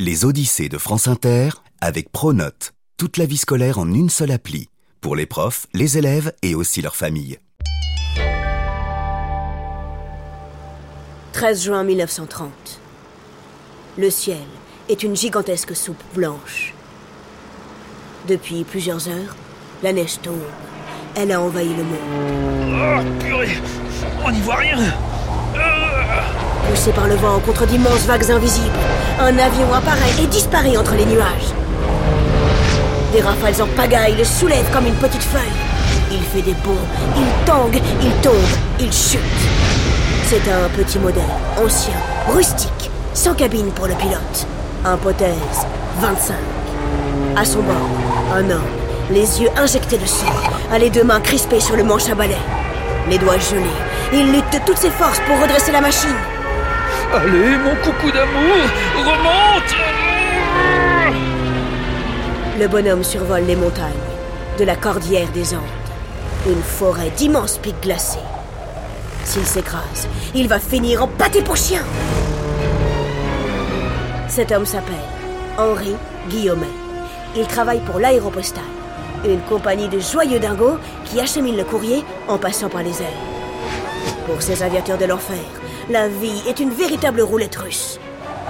Les Odyssées de France Inter avec Pronote. Toute la vie scolaire en une seule appli. Pour les profs, les élèves et aussi leurs familles. 13 juin 1930. Le ciel est une gigantesque soupe blanche. Depuis plusieurs heures, la neige tombe. Elle a envahi le monde. Oh, purée On n'y voit rien Poussé par le vent contre d'immenses vagues invisibles, un avion apparaît et disparaît entre les nuages. Des rafales en pagaille le soulèvent comme une petite feuille. Il fait des bonds, il tangue, il tombe, il chute. C'est un petit modèle, ancien, rustique, sans cabine pour le pilote. Hypothèse 25. À son bord, un homme, les yeux injectés de sang, a les deux mains crispées sur le manche à balai. Les doigts gelés, il lutte de toutes ses forces pour redresser la machine. Allez, mon coucou d'amour, remonte Le bonhomme survole les montagnes, de la cordillère des Andes. Une forêt d'immenses pics glacés. S'il s'écrase, il va finir en pâté pour chien. Cet homme s'appelle Henri Guillaumet. Il travaille pour l'aéropostale, une compagnie de joyeux dingos qui achemine le courrier en passant par les airs. Pour ces aviateurs de l'enfer, la vie est une véritable roulette russe.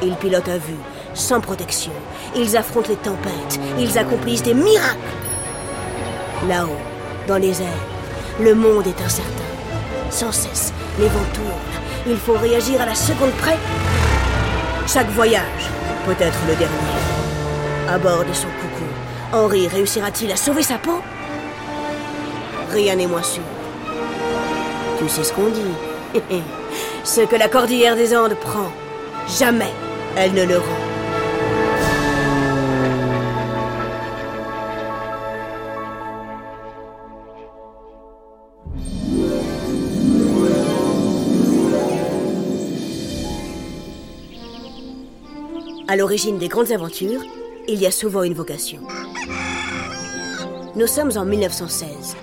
Ils pilotent à vue, sans protection. Ils affrontent les tempêtes. Ils accomplissent des miracles. Là-haut, dans les airs, le monde est incertain. Sans cesse, les vents tournent. Il faut réagir à la seconde près. Chaque voyage peut être le dernier. À bord de son coucou, Henri réussira-t-il à sauver sa peau? Rien n'est moins sûr. Tu sais ce qu'on dit. ce que la cordillère des Andes prend, jamais elle ne le rend. À l'origine des grandes aventures, il y a souvent une vocation. Nous sommes en 1916.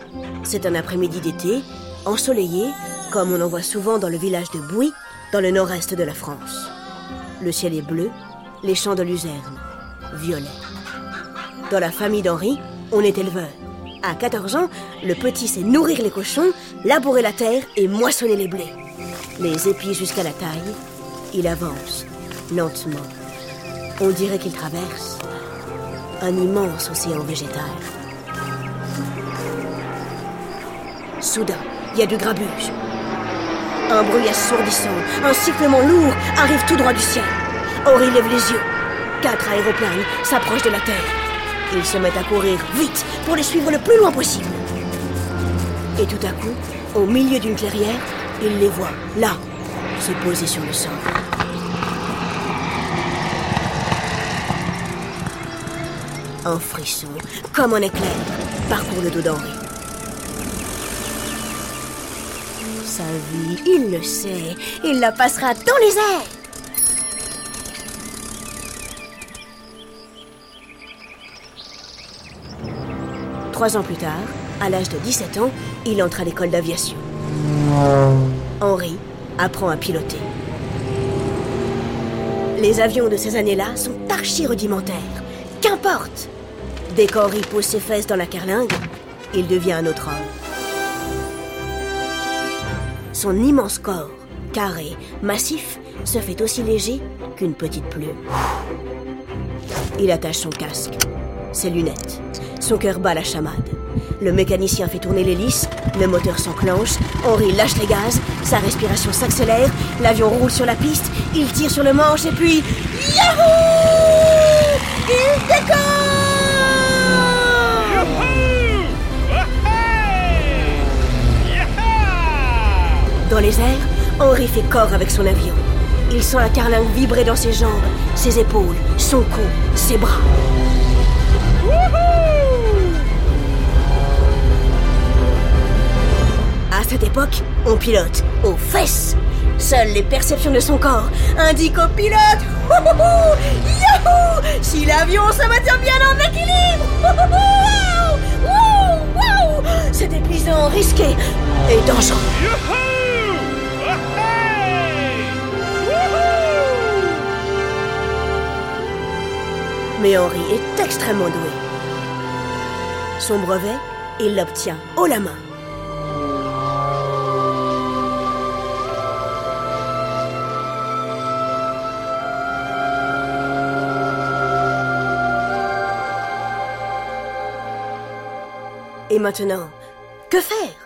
C'est un après-midi d'été, ensoleillé, comme on en voit souvent dans le village de Bouy, dans le nord-est de la France. Le ciel est bleu, les champs de luzerne, violet. Dans la famille d'Henri, on est éleveur. À 14 ans, le petit sait nourrir les cochons, labourer la terre et moissonner les blés. Les épis jusqu'à la taille, il avance, lentement. On dirait qu'il traverse un immense océan végétal. Soudain, il y a du grabuge. Un bruit assourdissant, un sifflement lourd arrive tout droit du ciel. Henri lève les yeux. Quatre aéroplanes s'approchent de la Terre. Ils se mettent à courir vite pour les suivre le plus loin possible. Et tout à coup, au milieu d'une clairière, il les voit, là, se poser sur le sol. Un frisson, comme un éclair, parcourt le dos d'Henri. Sa vie, il le sait, il la passera dans les airs. Trois ans plus tard, à l'âge de 17 ans, il entre à l'école d'aviation. Henri apprend à piloter. Les avions de ces années-là sont archi rudimentaires. Qu'importe Dès qu'Henri pose ses fesses dans la carlingue, il devient un autre homme. Son immense corps, carré, massif, se fait aussi léger qu'une petite plume. Il attache son casque, ses lunettes. Son cœur bat la chamade. Le mécanicien fait tourner l'hélice, le moteur s'enclenche, Henri lâche les gaz, sa respiration s'accélère, l'avion roule sur la piste, il tire sur le manche et puis... Yahoo Il décolle Dans les airs, Henri fait corps avec son avion. Il sent la carlingue vibrer dans ses jambes, ses épaules, son cou, ses bras. À cette époque, on pilote aux fesses. Seules les perceptions de son corps indiquent au pilote si l'avion se maintient bien en équilibre C'est épuisant, risqué et dangereux. Mais Henri est extrêmement doué. Son brevet, il l'obtient haut la main. Et maintenant, que faire?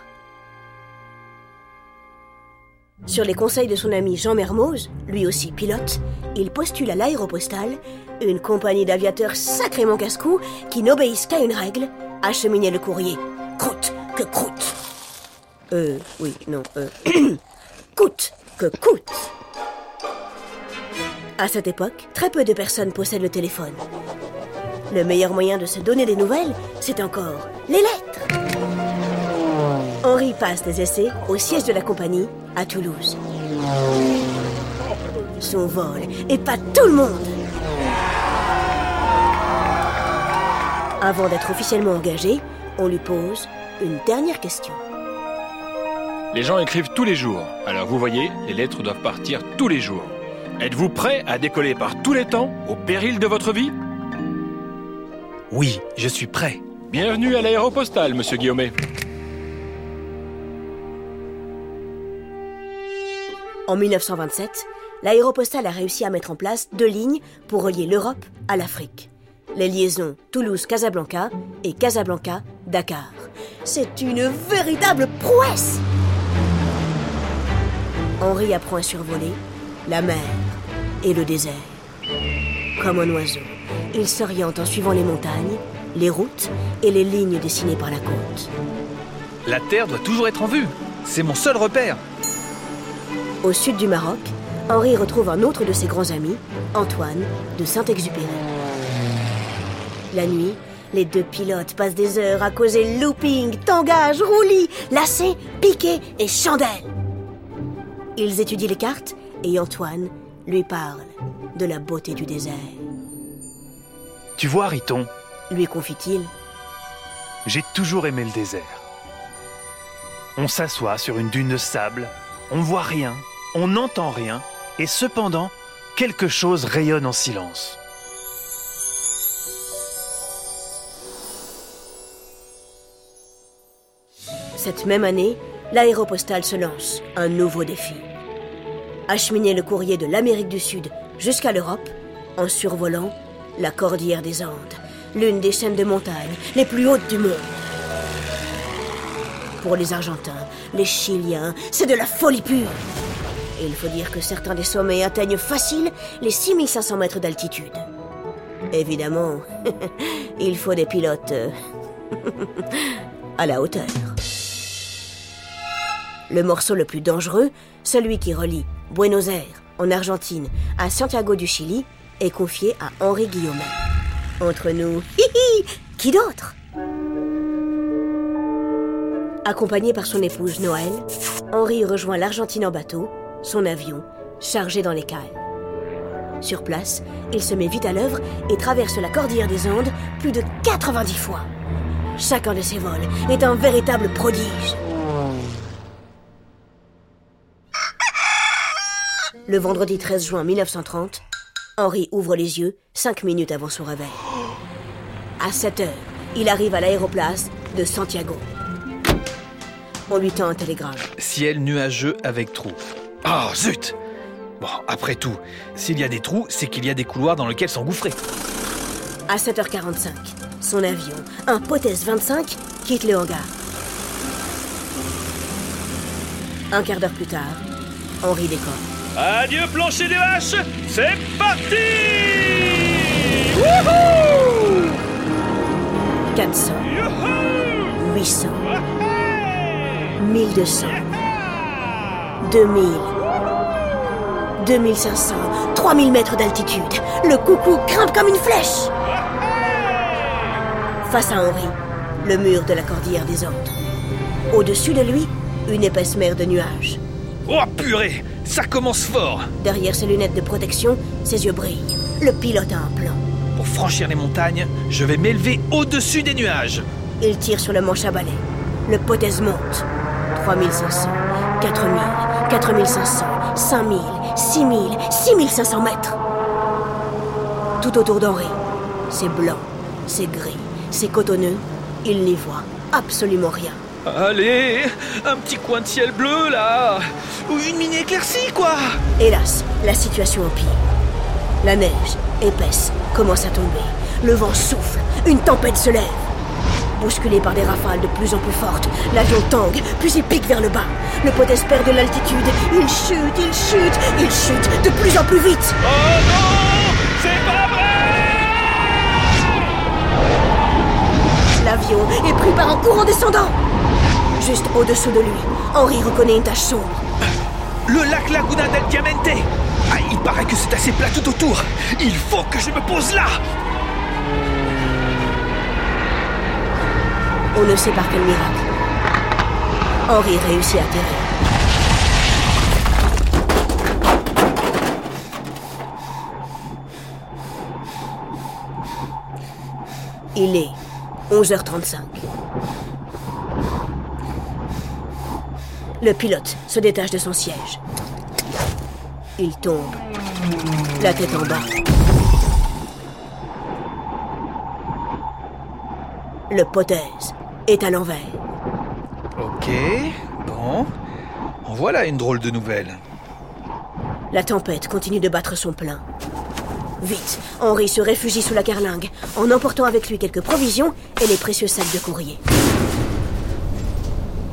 Sur les conseils de son ami Jean Mermoz, lui aussi pilote, il postule à l'aéropostale, une compagnie d'aviateurs sacrément casse-cou qui n'obéissent qu'à une règle, acheminer le courrier. Croûte que croûte. Euh, oui, non, euh. coûte que coûte. À cette époque, très peu de personnes possèdent le téléphone. Le meilleur moyen de se donner des nouvelles, c'est encore les lettres. Henri passe des essais au siège de la compagnie à Toulouse. Son vol pas tout le monde. Avant d'être officiellement engagé, on lui pose une dernière question. Les gens écrivent tous les jours. Alors vous voyez, les lettres doivent partir tous les jours. Êtes-vous prêt à décoller par tous les temps, au péril de votre vie? Oui, je suis prêt. Bienvenue à l'aéropostale, monsieur Guillaumet. En 1927, l'aéropostale a réussi à mettre en place deux lignes pour relier l'Europe à l'Afrique. Les liaisons Toulouse-Casablanca et Casablanca-Dakar. C'est une véritable prouesse Henri apprend à survoler la mer et le désert. Comme un oiseau, il s'oriente en suivant les montagnes, les routes et les lignes dessinées par la côte. La Terre doit toujours être en vue. C'est mon seul repère. Au sud du Maroc, Henri retrouve un autre de ses grands amis, Antoine de Saint-Exupéry. La nuit, les deux pilotes passent des heures à causer looping, tangage, roulis, lacets, piquets et chandelles. Ils étudient les cartes et Antoine lui parle de la beauté du désert. Tu vois, Riton lui confie-t-il. J'ai toujours aimé le désert. On s'assoit sur une dune de sable, on voit rien, on n'entend rien, et cependant, quelque chose rayonne en silence. Cette même année, l'aéropostale se lance un nouveau défi. Acheminer le courrier de l'Amérique du Sud jusqu'à l'Europe en survolant la Cordillère des Andes, l'une des chaînes de montagnes les plus hautes du monde. Pour les Argentins, les Chiliens, c'est de la folie pure. Il faut dire que certains des sommets atteignent facile les 6500 mètres d'altitude. Évidemment, il faut des pilotes euh, à la hauteur. Le morceau le plus dangereux, celui qui relie Buenos Aires, en Argentine, à Santiago du Chili, est confié à Henri Guillaumet. Entre nous, qui d'autre? Accompagné par son épouse Noël, Henri rejoint l'Argentine en bateau, son avion, chargé dans les cales. Sur place, il se met vite à l'œuvre et traverse la cordillère des Andes plus de 90 fois. Chacun de ses vols est un véritable prodige. Le vendredi 13 juin 1930, Henri ouvre les yeux cinq minutes avant son réveil. À 7 heures, il arrive à l'aéroplace de Santiago. On lui tend un télégramme. Ciel nuageux avec trous. Oh, zut Bon, après tout, s'il y a des trous, c'est qu'il y a des couloirs dans lesquels s'engouffrer. À 7h45, son avion, un Potez 25, quitte le hangar. Un quart d'heure plus tard, Henri décolle. Adieu plancher des vaches, c'est parti 400, 800, 1200, 2000, 2500, 3000 mètres d'altitude. Le coucou grimpe comme une flèche. Face à Henri, le mur de la cordillère des Andes. Au-dessus de lui, une épaisse mer de nuages. Oh purée Ça commence fort Derrière ses lunettes de protection, ses yeux brillent. Le pilote a un plan. Pour franchir les montagnes, je vais m'élever au-dessus des nuages. Il tire sur le manche à balai. Le pothèse monte. 3500, 4000, 4500, 5000, 6000, 6500 mètres. Tout autour d'Henri, C'est blanc, c'est gris, c'est cotonneux. Il n'y voit absolument rien. Allez, un petit coin de ciel bleu là Ou une mini éclaircie quoi Hélas, la situation empire. La neige, épaisse, commence à tomber. Le vent souffle, une tempête se lève. Bousculé par des rafales de plus en plus fortes, l'avion tangue, puis il pique vers le bas. Le podest perd de l'altitude, il chute, il chute, il chute de plus en plus vite. Oh non C'est pas vrai L'avion est pris par un courant descendant. Juste au-dessous de lui, Henri reconnaît une tache sombre. Le lac Laguna del Diamante Ah, il paraît que c'est assez plat tout autour Il faut que je me pose là On ne sait par quel miracle. Henri réussit à atterrir. Il est 11h35. Le pilote se détache de son siège. Il tombe, la tête en bas. Le potaise est à l'envers. Ok, bon. En voilà une drôle de nouvelle. La tempête continue de battre son plein. Vite, Henri se réfugie sous la carlingue, en emportant avec lui quelques provisions et les précieux sacs de courrier.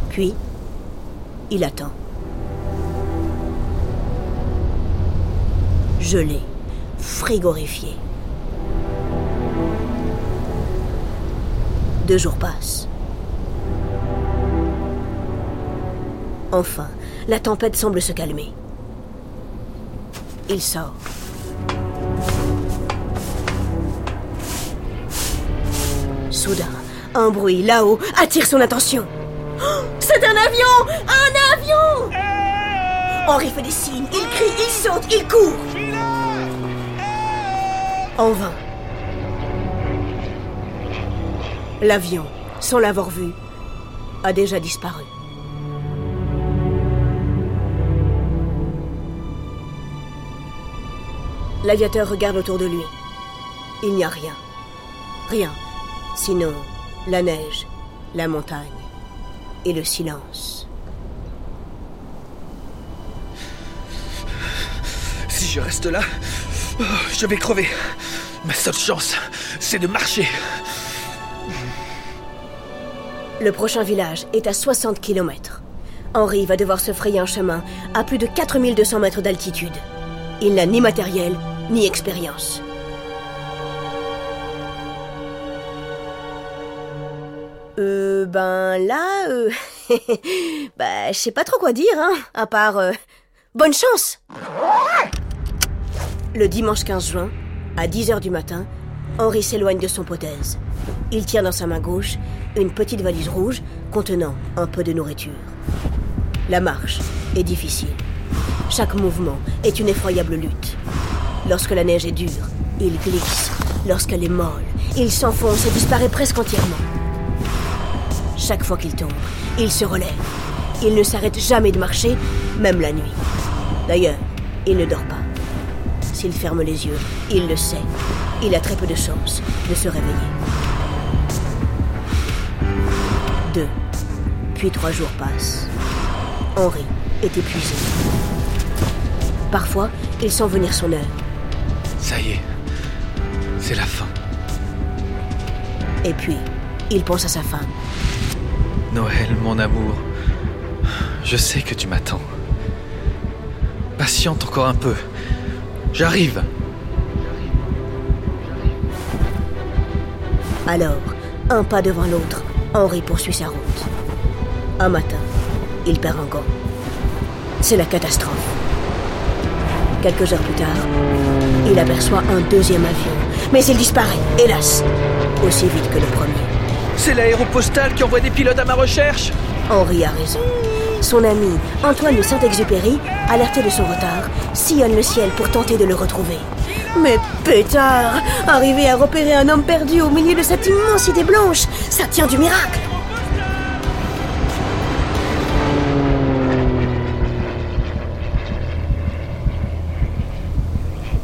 Puis, il attend. Gelé, frigorifié. Deux jours passent. Enfin, la tempête semble se calmer. Il sort. Soudain, un bruit là-haut attire son attention. Oh, C'est un avion Un avion Henri fait des signes, il crie, il saute, il court. En vain. L'avion, sans l'avoir vu, a déjà disparu. L'aviateur regarde autour de lui. Il n'y a rien. Rien. Sinon, la neige, la montagne et le silence. Si je reste là, je vais crever. Ma seule chance, c'est de marcher. Le prochain village est à 60 km. Henri va devoir se frayer un chemin à plus de 4200 mètres d'altitude. Il n'a ni matériel, ni expérience. Euh, ben là, euh... bah, je sais pas trop quoi dire, hein, à part... euh, bonne chance Le dimanche 15 juin, à 10h du matin, Henri s'éloigne de son potaise. Il tient dans sa main gauche une petite valise rouge contenant un peu de nourriture. La marche est difficile. Chaque mouvement est une effroyable lutte. Lorsque la neige est dure, il glisse. Lorsqu'elle est molle, il s'enfonce et disparaît presque entièrement. Chaque fois qu'il tombe, il se relève. Il ne s'arrête jamais de marcher, même la nuit. D'ailleurs, il ne dort pas. S'il ferme les yeux, il le sait. Il a très peu de chances de se réveiller. Deux, puis trois jours passent. Henri est épuisé. Parfois, il sent venir son heure. Ça y est, c'est la fin. Et puis, il pense à sa femme. Noël, mon amour, je sais que tu m'attends. Patiente encore un peu. J'arrive. Alors, un pas devant l'autre, Henri poursuit sa route. Un matin, il perd un gant. C'est la catastrophe. Quelques heures plus tard, il aperçoit un deuxième avion, mais il disparaît, hélas, aussi vite que le premier. C'est l'aéropostale qui envoie des pilotes à ma recherche Henri a raison. Son ami, Antoine de Saint-Exupéry, alerté de son retard, sillonne le ciel pour tenter de le retrouver. Mais pétard Arriver à repérer un homme perdu au milieu de cette immensité blanche, ça tient du miracle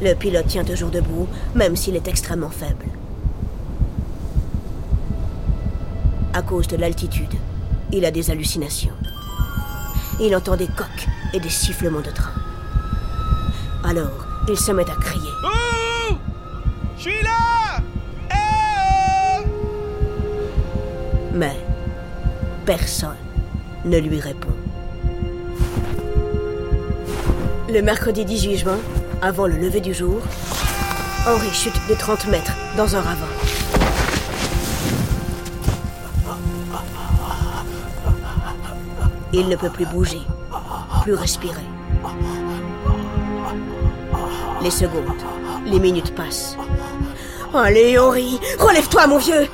Le pilote tient toujours debout, même s'il est extrêmement faible. À cause de l'altitude, il a des hallucinations. Il entend des coques et des sifflements de train. Alors, il se met à crier. Ouh Je suis Mais personne ne lui répond. Le mercredi 18 juin, avant le lever du jour, Henri chute de 30 mètres dans un ravin. Il ne peut plus bouger, plus respirer. Les secondes, les minutes passent. Allez, Henri, relève-toi, mon vieux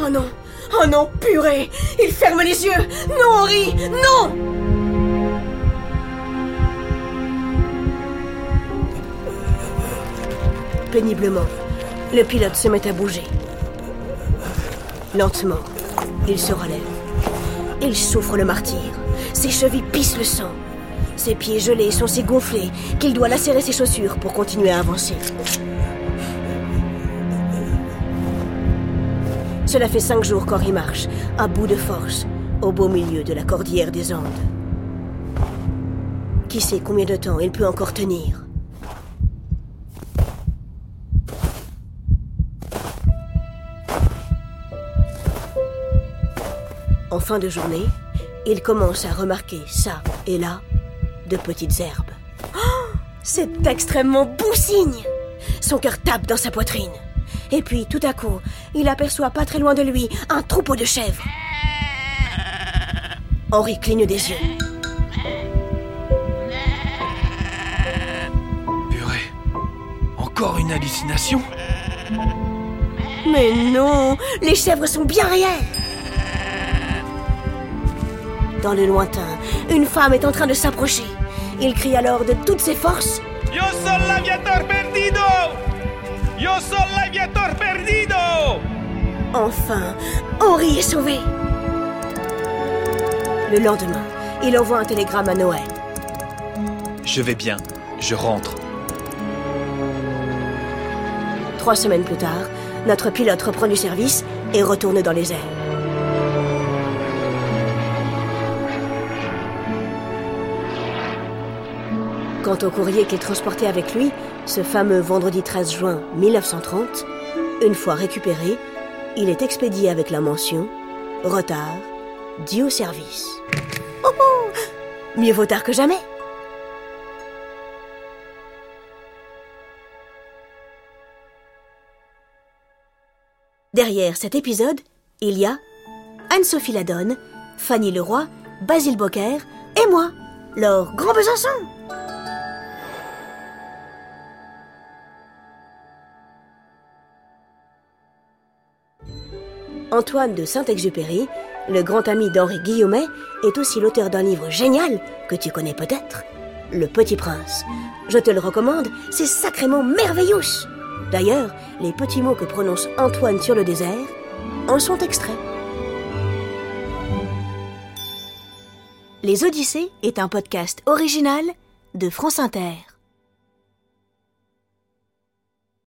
Oh non, oh non, purée Il ferme les yeux Non, Henri, non Péniblement, le pilote se met à bouger. Lentement, il se relève. Il souffre le martyr. Ses chevilles pissent le sang. Ses pieds gelés sont si gonflés qu'il doit lacérer ses chaussures pour continuer à avancer. Cela fait cinq jours qu'Henri marche, à bout de force, au beau milieu de la cordillère des Andes. Qui sait combien de temps il peut encore tenir fin de journée, il commence à remarquer ça et là de petites herbes. Oh, c'est extrêmement bon signe Son cœur tape dans sa poitrine. Et puis, tout à coup, il aperçoit pas très loin de lui un troupeau de chèvres. Henri cligne des yeux. Purée. Encore une hallucination? Mais non Les chèvres sont bien réelles Dans le lointain, une femme est en train de s'approcher. Il crie alors de toutes ses forces Yo soy l'aviator perdido Yo soy l'aviator perdido Enfin, Henri est sauvé. Le lendemain, il envoie un télégramme à Noël. Je vais bien, je rentre. Trois semaines plus tard, notre pilote reprend du service et retourne dans les airs. Quant au courrier qu'il transportait avec lui, ce fameux vendredi 13 juin 1930, une fois récupéré, il est expédié avec la mention Retard, dû au service. Oh, oh Mieux vaut tard que jamais Derrière cet épisode, il y a Anne-Sophie Ladonne, Fanny Leroy, Basile Bocquer et moi, Laure Grand Besançon. Antoine de Saint-Exupéry, le grand ami d'Henri Guillaumet, est aussi l'auteur d'un livre génial que tu connais peut-être, Le Petit Prince. Je te le recommande, c'est sacrément merveilleux. D'ailleurs, les petits mots que prononce Antoine sur le désert en sont extraits. Les Odyssées est un podcast original de France Inter.